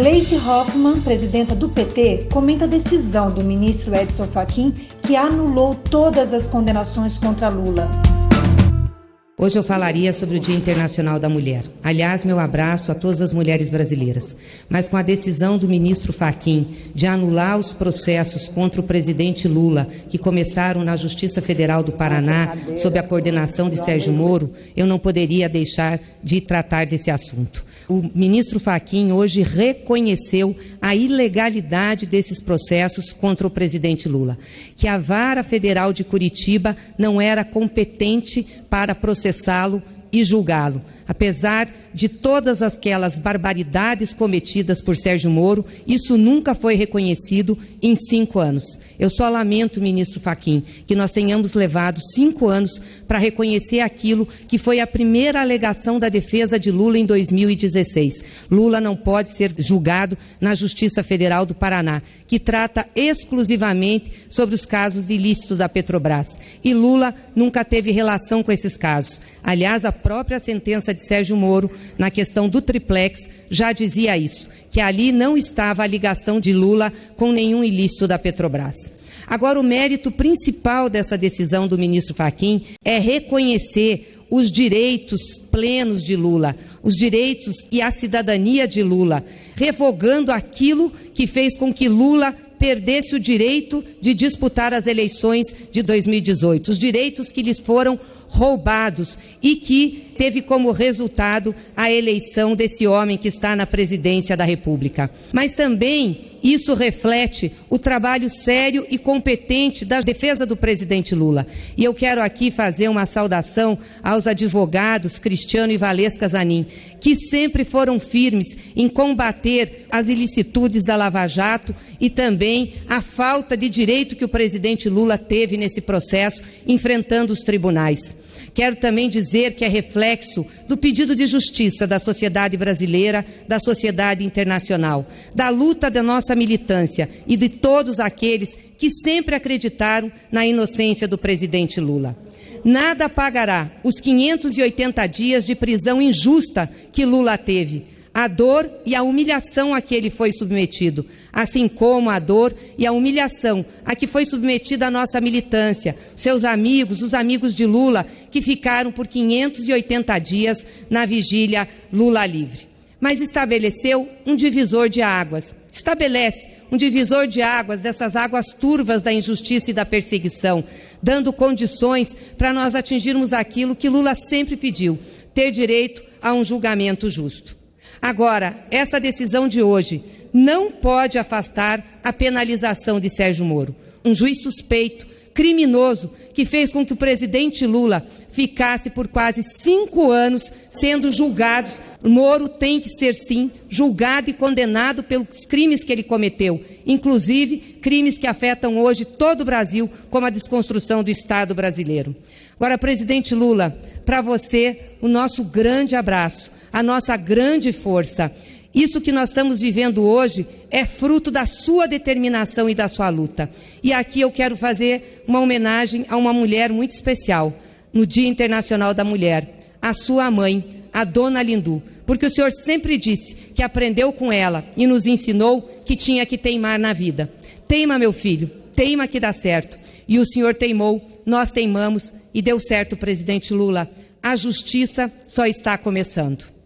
Gleisi Hoffmann, presidenta do PT, comenta a decisão do ministro Edson Fachin que anulou todas as condenações contra Lula. Hoje eu falaria sobre o Dia Internacional da Mulher. Aliás, meu abraço a todas as mulheres brasileiras. Mas com a decisão do ministro Faquim de anular os processos contra o presidente Lula, que começaram na Justiça Federal do Paraná, sob a coordenação de Sérgio Moro, eu não poderia deixar de tratar desse assunto. O ministro Faquim hoje reconheceu a ilegalidade desses processos contra o presidente Lula, que a Vara Federal de Curitiba não era competente para processá-lo e julgá-lo. Apesar de todas aquelas barbaridades cometidas por Sérgio Moro, isso nunca foi reconhecido em cinco anos. Eu só lamento, ministro Faquim, que nós tenhamos levado cinco anos para reconhecer aquilo que foi a primeira alegação da defesa de Lula em 2016. Lula não pode ser julgado na Justiça Federal do Paraná, que trata exclusivamente sobre os casos de ilícitos da Petrobras. E Lula nunca teve relação com esses casos. Aliás, a própria sentença de Sérgio Moro na questão do triplex, já dizia isso, que ali não estava a ligação de Lula com nenhum ilícito da Petrobras. Agora, o mérito principal dessa decisão do ministro Faquim é reconhecer os direitos plenos de Lula, os direitos e a cidadania de Lula, revogando aquilo que fez com que Lula perdesse o direito de disputar as eleições de 2018, os direitos que lhes foram roubados e que teve como resultado a eleição desse homem que está na presidência da República. Mas também isso reflete o trabalho sério e competente da defesa do presidente Lula. E eu quero aqui fazer uma saudação aos advogados Cristiano e Valesca Zanin, que sempre foram firmes em combater as ilicitudes da Lava Jato e também a falta de direito que o presidente Lula teve nesse processo, enfrentando os tribunais. Quero também dizer que é reflexo do pedido de justiça da sociedade brasileira, da sociedade internacional, da luta da nossa militância e de todos aqueles que sempre acreditaram na inocência do presidente Lula. Nada pagará os 580 dias de prisão injusta que Lula teve a dor e a humilhação a que ele foi submetido, assim como a dor e a humilhação a que foi submetida a nossa militância, seus amigos, os amigos de Lula, que ficaram por 580 dias na vigília Lula livre. Mas estabeleceu um divisor de águas. Estabelece um divisor de águas dessas águas turvas da injustiça e da perseguição, dando condições para nós atingirmos aquilo que Lula sempre pediu: ter direito a um julgamento justo. Agora, essa decisão de hoje não pode afastar a penalização de Sérgio Moro, um juiz suspeito, criminoso, que fez com que o presidente Lula ficasse por quase cinco anos sendo julgado. Moro tem que ser, sim, julgado e condenado pelos crimes que ele cometeu, inclusive crimes que afetam hoje todo o Brasil, como a desconstrução do Estado brasileiro. Agora, presidente Lula, para você, o nosso grande abraço a nossa grande força. Isso que nós estamos vivendo hoje é fruto da sua determinação e da sua luta. E aqui eu quero fazer uma homenagem a uma mulher muito especial, no Dia Internacional da Mulher, a sua mãe, a dona Lindu, porque o Senhor sempre disse que aprendeu com ela e nos ensinou que tinha que teimar na vida. Teima, meu filho, teima que dá certo. E o Senhor teimou, nós teimamos e deu certo, presidente Lula. A justiça só está começando.